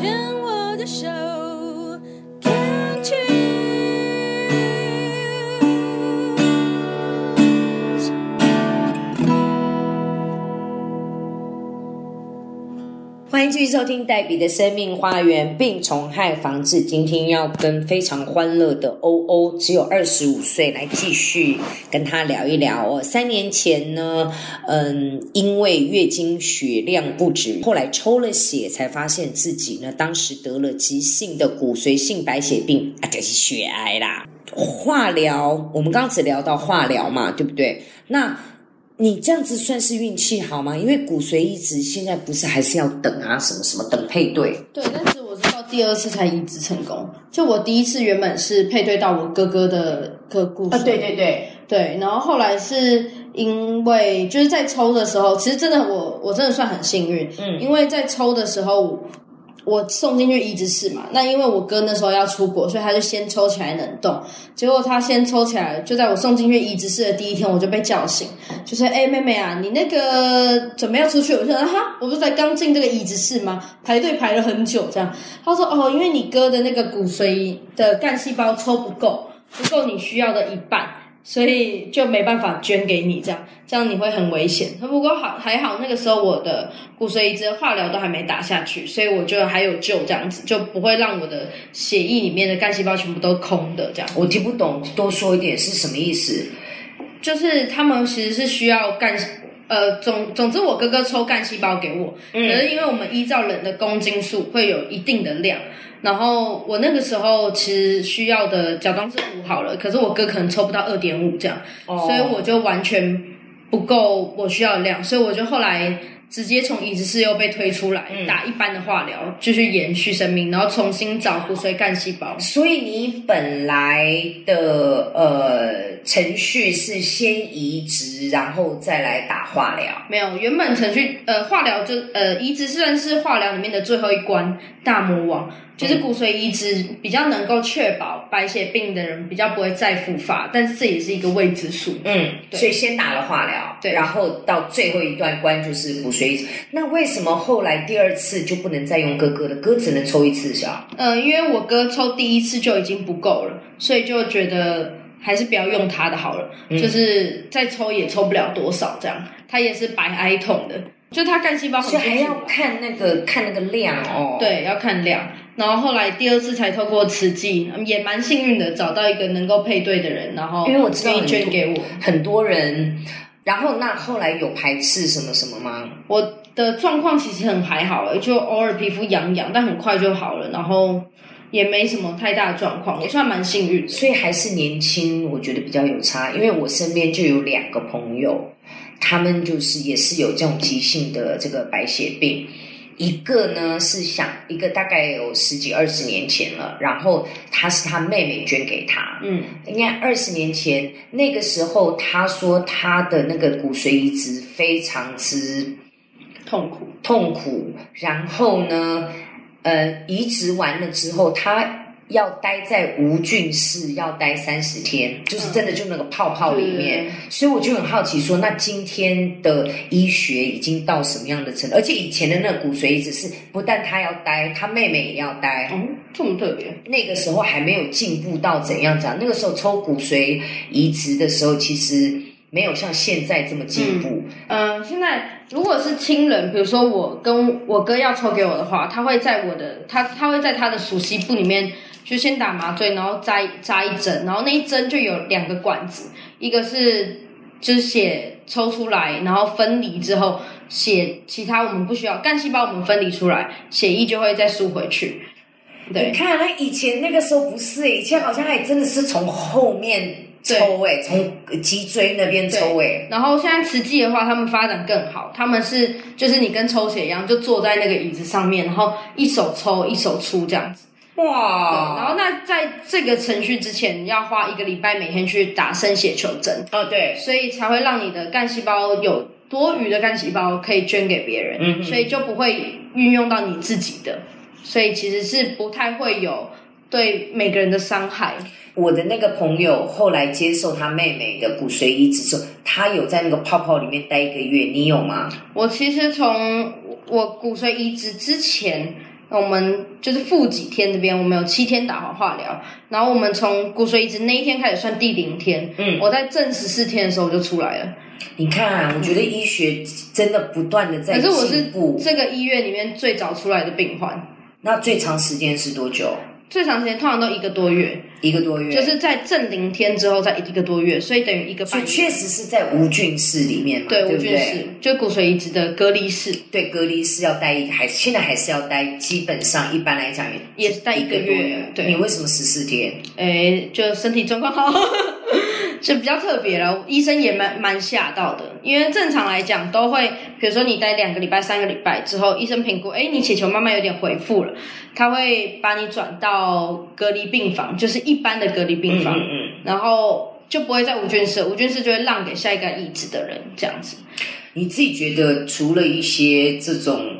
牵我的手欢迎继续收听黛比的生命花园病虫害防治。今天要跟非常欢乐的欧欧，只有二十五岁，来继续跟他聊一聊哦。三年前呢，嗯，因为月经血量不止，后来抽了血，才发现自己呢，当时得了急性的骨髓性白血病啊，就是血癌啦。化疗，我们刚刚只聊到化疗嘛，对不对？那你这样子算是运气好吗？因为骨髓移植现在不是还是要等啊，什么什么等配对。对，但是我是到第二次才移植成功。就我第一次原本是配对到我哥哥的个骨髓，啊对对对，对，然后后来是因为就是在抽的时候，其实真的我我真的算很幸运，嗯因为在抽的时候。我送进去移植室嘛，那因为我哥那时候要出国，所以他就先抽起来冷冻。结果他先抽起来，就在我送进去移植室的第一天，我就被叫醒，就说：“哎、妹妹啊，你那个准备要出去？”我就说：“啊哈，我不是才刚进这个移植室吗？排队排了很久。”这样，他说：“哦，因为你哥的那个骨髓的干细胞抽不够，不够你需要的一半。”所以就没办法捐给你，这样这样你会很危险。不过好还好，那个时候我的骨髓移植化疗都还没打下去，所以我就还有救，这样子就不会让我的血液里面的干细胞全部都空的这样。我听不懂，多说一点是什么意思？就是他们其实是需要干，呃，总总之我哥哥抽干细胞给我，可是因为我们依照人的公斤数会有一定的量，然后我那个时候其实需要的假装是五好了，可是我哥可能抽不到二点五这样，哦所以我就完全不够我需要的量，所以我就后来。直接从移植室又被推出来，嗯打一般的化疗，继续延续生命，然后重新找骨髓干细胞。所以你本来的呃程序是先移植，然后再来打化疗。没有，原本程序呃化疗就呃移植虽然是化疗里面的最后一关大魔王，就是骨髓移植比较能够确保白血病的人比较不会再复发，但是这也是一个未知数。嗯，对所以先打了化疗，对然后到最后一段关就是骨髓那为什么后来第二次就不能再用哥哥的？哥只能抽一次小？呃，因为我哥抽第一次就已经不够了，所以就觉得还是不要用他的好了，就是再抽也抽不了多少这样。他也是白挨痛的，就他干细胞很所以还要看那个看那个量哦。，对，要看量。然后后来第二次才透过慈济，嗯也蛮幸运的找到一个能够配对的人，然后因为我知道捐给我。很多人。然后那后来有排斥什么什么吗？我的状况其实很还好，欸就偶尔皮肤痒痒，但很快就好了，然后也没什么太大的状况，我算蛮幸运的。所以还是年轻，我觉得比较有差。因为我身边就有两个朋友，他们就是也是有这种急性的这个白血病。一个呢是想一个大概有十几二十年前了，然后他是他妹妹捐给他，嗯，应该二十年前那个时候，他说他的那个骨髓移植非常之痛苦。痛苦，然后呢，呃，移植完了之后，他要待在无菌室，要待三十天，就是真的就那个泡泡里面。对所以我就很好奇说，那今天的医学已经到什么样的程度？而且以前的那个骨髓移植是不但他要待，他妹妹也要待。哦，这么特别。那个时候还没有进步到怎样讲，那个时候抽骨髓移植的时候，其实没有像现在这么进步。嗯，现在如果是亲人，比如说我跟我哥要抽给我的话，他会在我的他他会在他的熟悉部里面就先打麻醉，然后扎扎一针，然后那一针就有两个管子，一个是就是血抽出来，然后分离之后血其他我们不需要干细胞我们分离出来，血液就会再输回去。对你，看，那以前那个时候不是、以前好像还真的是从后面抽哎、从脊椎那边抽哎、然后现在慈济的话，他们发展更好，他们是就是你跟抽血一样，就坐在那个椅子上面，然后一手抽一手出这样子。对，然哇，后那在这个程序之前，要花一个礼拜每天去打生血球针，哦对，所以才会让你的干细胞有多余的干细胞可以捐给别人，嗯。所以就不会运用到你自己的，所以其实是不太会有对每个人的伤害。我的那个朋友后来接受他妹妹的骨髓移植之后，他有在那个泡泡里面待一个月，你有吗？我其实从我骨髓移植之前我们就是负几天这边，我们有七天打完化疗，然后我们从骨髓移植那一天开始算第零天，嗯我在正十四天的时候我就出来了。你看，我觉得医学真的不断的在可是我是进步。这个医院里面最早出来的病患，那最长时间是多久？最长时间通常都一个多月，一个多月。就是在正零天之后再一个多月，所以等于一个半月。确实是在无菌室里面嘛，对，对不对？无菌室就骨髓移植的隔离室，对，隔离室要待一，还现在还是要待，基本上一般来讲也也是待一个月对你为什么十四天？诶，就身体状况好，就比较特别了。医生也蛮蛮吓到的，因为正常来讲都会，比如说你待两个礼拜、三个礼拜之后，医生评估，哎，你血球慢慢有点恢复了，他会把你转到隔离病房，就是一般的隔离病房，嗯嗯然后就不会在无菌室，无菌室就会让给下一个移植的人这样子。你自己觉得除了一些这种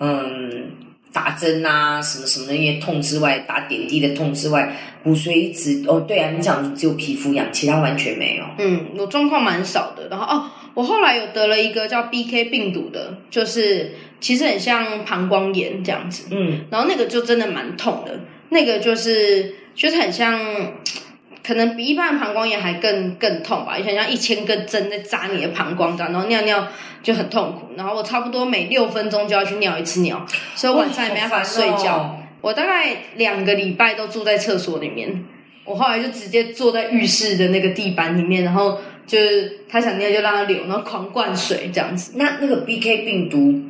嗯打针啊什么什么的那些痛之外，打点滴的痛之外，骨髓移植哦，对啊，你讲只有皮肤痒，其他完全没有。嗯，我状况蛮少的。然后哦，我后来有得了一个叫 BK 病毒的，就是其实很像膀胱炎这样子。嗯，然后那个就真的蛮痛的，那个就是就是很像，可能比一般的膀胱炎还更更痛吧，很像一千根针在扎你的膀胱这样，然后尿尿就很痛苦。然后我差不多每六分钟就要去尿一次尿，所以晚上也没办法睡觉。哦我大概两个礼拜都住在厕所里面，我后来就直接坐在浴室的那个地板里面，然后就是他想尿就让他流，然后狂灌水这样子。那那个 BK 病毒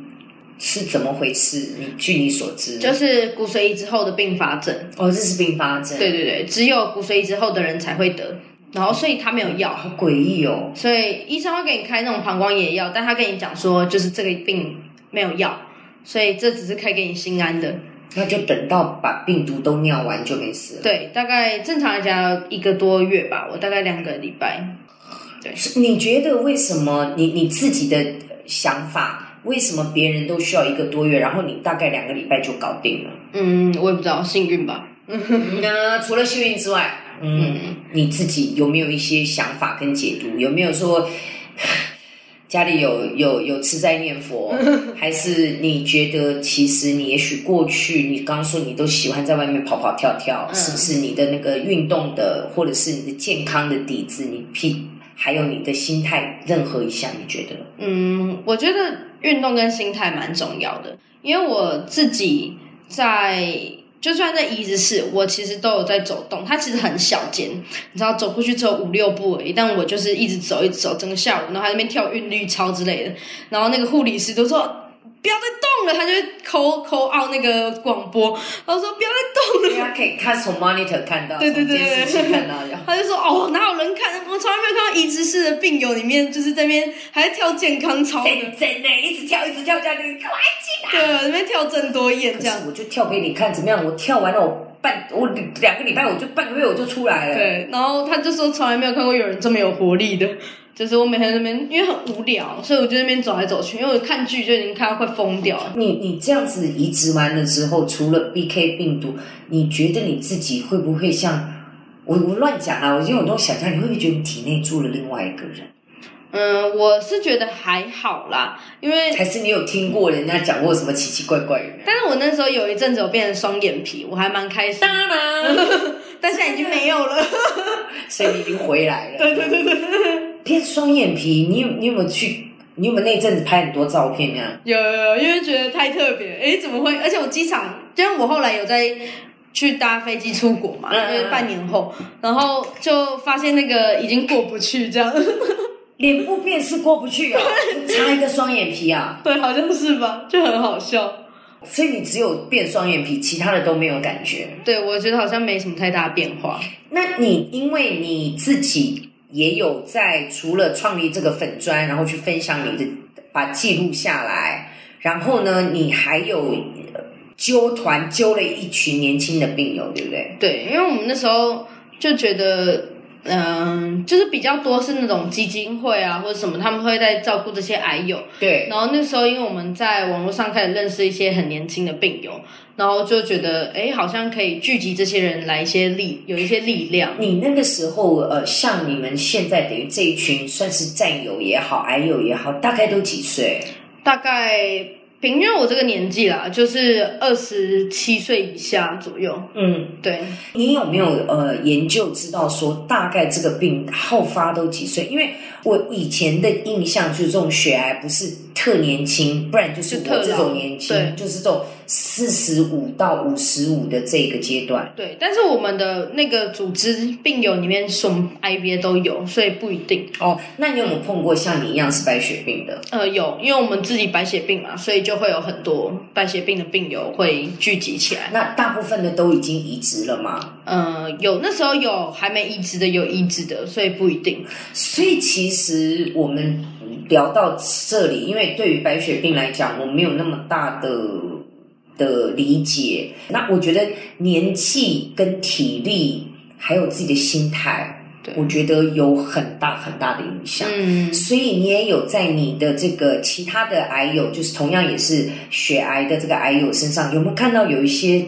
是怎么回事？你据你所知，就是骨髓移植后的并发症，哦，这是并发症，对，对对，只有骨髓移植后的人才会得，然后所以他没有药，好诡异哦。所以医生会给你开那种膀胱炎药，但他跟你讲说就是这个病没有药，所以这只是可以给你心安的。那就等到把病毒都尿完就没事了。对，大概正常来讲一个多月吧，我大概两个礼拜。是你觉得为什么你你自己的想法，为什么别人都需要一个多月，然后你大概两个礼拜就搞定了？嗯，我也不知道，幸运吧。那除了幸运之外，嗯，你自己有没有一些想法跟解读？有没有说 家里有有有吃斋念佛，还是你觉得其实你也许过去你刚刚说你都喜欢在外面跑跑跳跳，嗯是不是你的那个运动的或者是你的健康的底子，你屁还有你的心态，任何一项你觉得？嗯，我觉得运动跟心态蛮重要的，因为我自己在就算在移植室，我其实都有在走动。它其实很小间，你知道走过去只有五六步而已，但我就是一直走，一直走，整个下午，然后还在那边跳韵律操之类的。然后那个护理师都说。不要再动了，他就会抠抠 out 那个广播，然后说不要再动了，他可以看从 monitor 看到，对对对看到的。他就说：“哦，哪有人看？我从来没有看到移植室的病友里面，就是在那边还在跳健康操的，真真的，一直跳，一直跳，这样你快进对，在那边跳郑多燕这样。我就跳给你看，怎么样？我跳完了，我半我两个礼拜，我就半个月我就出来了。，对，然后他就说从来没有看过有人这么有活力的，就是我每天在那边，因为很无聊，所以我就在那边走来走去，因为我看剧就已经看到快疯掉了。你你这样子移植完了之后，除了 BK 病毒，你觉得你自己会不会像我我乱讲啊？我因为我都想象，你会不会觉得你体内住了另外一个人？嗯，我是觉得还好啦，因为还是你有听过人家讲过什么奇奇怪怪的？但是我那时候有一阵子我变成双眼皮，我还蛮开心，当然，但现在已经没有了。所以你已经回来了。对对对对，变双眼皮，你有你有没有去？你有没有那阵子拍很多照片那样？有有有，因为觉得太特别，诶，怎么会？而且我机场，因为我后来有在去搭飞机出国嘛，嗯因为半年后，然后就发现那个已经过不去，这样，脸部辨识过不去啊，就差一个双眼皮啊，对，好像是吧，就很好笑。所以你只有变双眼皮，其他的都没有感觉。对，我觉得好像没什么太大变化。那你因为你自己也有在除了创立这个粉砖，然后去分享你的，把记录下来，然后呢，你还有呃揪团揪了一群年轻的病友，对不对？对，因为我们那时候就觉得，嗯、就是比较多是那种基金会啊或者什么，他们会在照顾这些癌友。对，然后那时候，因为我们在网络上开始认识一些很年轻的病友，然后就觉得，哎，好像可以聚集这些人来一些力，有一些力量。你那个时候呃，像你们现在等于这一群算是战友也好，癌友也好，大概都几岁？大概平均我这个年纪啦，就是二十七岁以下左右。嗯，对，你有没有呃研究知道说大概这个病好发都几岁？因为我以前的印象就是这种血癌不是特年轻，不然就是我这种年轻对，就是这种四十五到五十五的这个阶段。对，但是我们的那个组织病友里面，什么 IBA 都有，所以不一定。哦，那你有没有碰过像你一样是白血病的？呃，有，因为我们自己白血病嘛，所以就会有很多白血病的病友会聚集起来。那大部分的都已经移植了吗？呃，有那时候有还没移植的，有移植的，所以不一定。所以其实我们聊到这里，因为对于白血病来讲，我没有那么大的的理解。那我觉得年纪跟体力，还有自己的心态，我觉得有很大很大的影响。嗯，所以你也有在你的这个其他的癌友，就是同样也是血癌的这个癌友身上，有没有看到有一些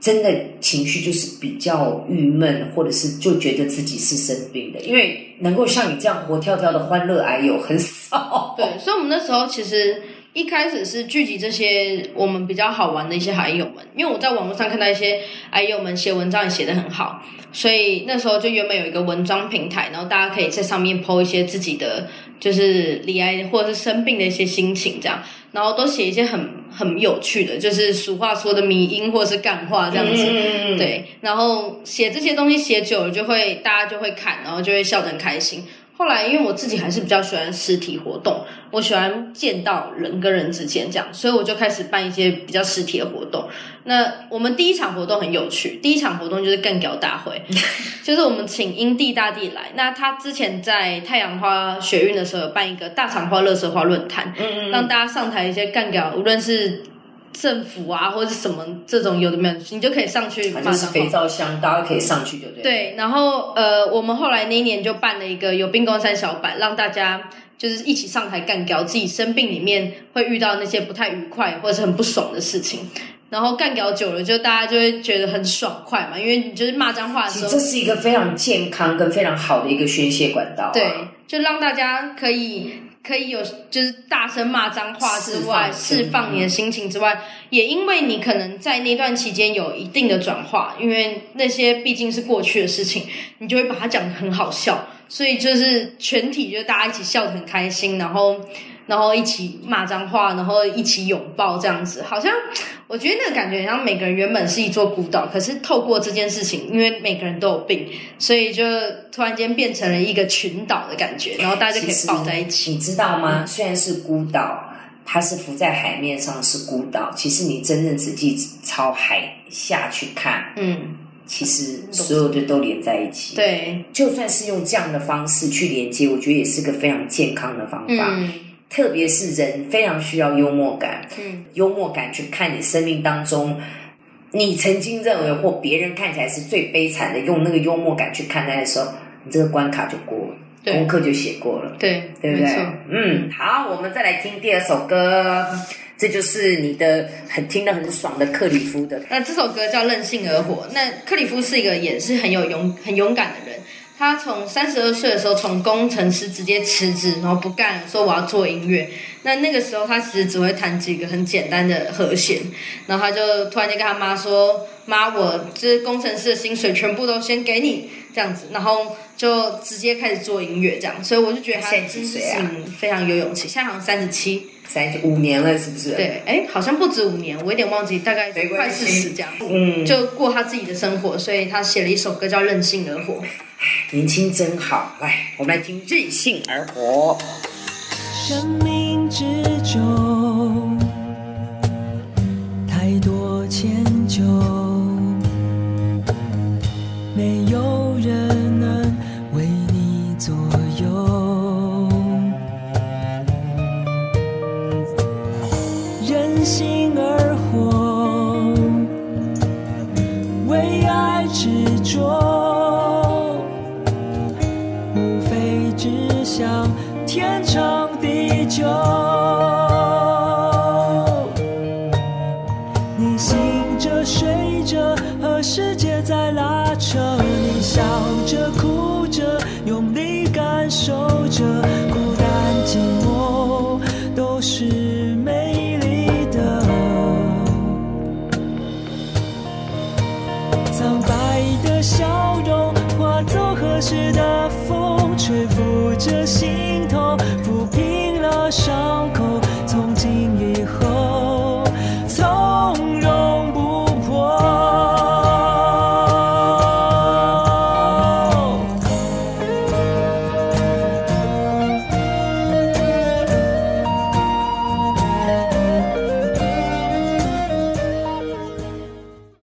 真的情绪就是比较郁闷，或者是就觉得自己是生病的？因为能够像你这样活跳跳的欢乐癌友很少。对，所以我们那时候其实一开始是聚集这些我们比较好玩的一些癌友们，因为我在网络上看到一些癌友们写文章也写得很好，所以那时候就原本有一个文章平台，然后大家可以在上面 PO 一些自己的就是离癌或者是生病的一些心情这样，然后都写一些很很有趣的，就是俗话说的迷音或者是干话这样子。嗯，对，然后写这些东西写久了，就会大家就会看，然后就会笑得很开心。后来，因为我自己还是比较喜欢实体活动，我喜欢见到人跟人之间这样，所以我就开始办一些比较实体的活动。那我们第一场活动很有趣，第一场活动就是干屌大会，就是我们请英帝大帝来。那他之前在太阳花学运的时候有办一个大场花、乐色花论坛，嗯嗯让大家上台一些干屌，无论是政府啊或者是什么这种有的没有，你就可以上去骂脏话反正是肥皂箱，大家可以上去，就对？。对，然后呃，我们后来那一年就办了一个有冰公山小板，让大家就是一起上台干掉自己生病里面会遇到那些不太愉快或者是很不爽的事情。然后干掉久了，就大家就会觉得很爽快嘛，因为你就是骂脏话的时候其实这，是一个非常健康跟非常好的一个宣泄管道、啊。对，就让大家可以可以有就是大声骂脏话之外，释放放你的心情之外，也因为你可能在那段期间有一定的转化，因为那些毕竟是过去的事情，你就会把它讲得很好笑，所以就是全体就大家一起笑得很开心，然后。然后一起骂脏话，然后一起拥抱，这样子，好像我觉得那个感觉，很像每个人原本是一座孤岛，可是透过这件事情，因为每个人都有病，所以就突然间变成了一个群岛的感觉，然后大家就可以抱在一起。你知道吗？虽然是孤岛，它是浮在海面上是孤岛，其实你真正仔细朝海下去看，嗯，其实所有的都连在一起。，对，就算是用这样的方式去连接，我觉得也是个非常健康的方法。嗯特别是人非常需要幽默感，嗯，幽默感去看你生命当中，你曾经认为或别人看起来是最悲惨的，用那个幽默感去看待的时候，你这个关卡就过了，功课就写过了。对，对不对。？嗯，好，我们再来听第二首歌，这就是你的很听得很爽的克里夫的。那这首歌叫《任性而活》。那克里夫是一个也是很有勇、很勇敢的人。他从三十二岁的时候从工程师直接辞职，然后不干了，说我要做音乐。那那个时候他其实只会弹几个很简单的和弦，然后他就突然间跟他妈说：“妈，我这工程师的薪水全部都先给你，这样子。”然后就直接开始做音乐，这样。所以我就觉得他嗯非常有勇气。现在好像三十七，三五年了，是不是？，对，哎，好像不止五年，我有点忘记，大概快四十这样。嗯，就过他自己的生活，所以他写了一首歌叫《任性而活》。年轻真好。来，我们来听《任性而活》。生命之无非只想天长地久。心头，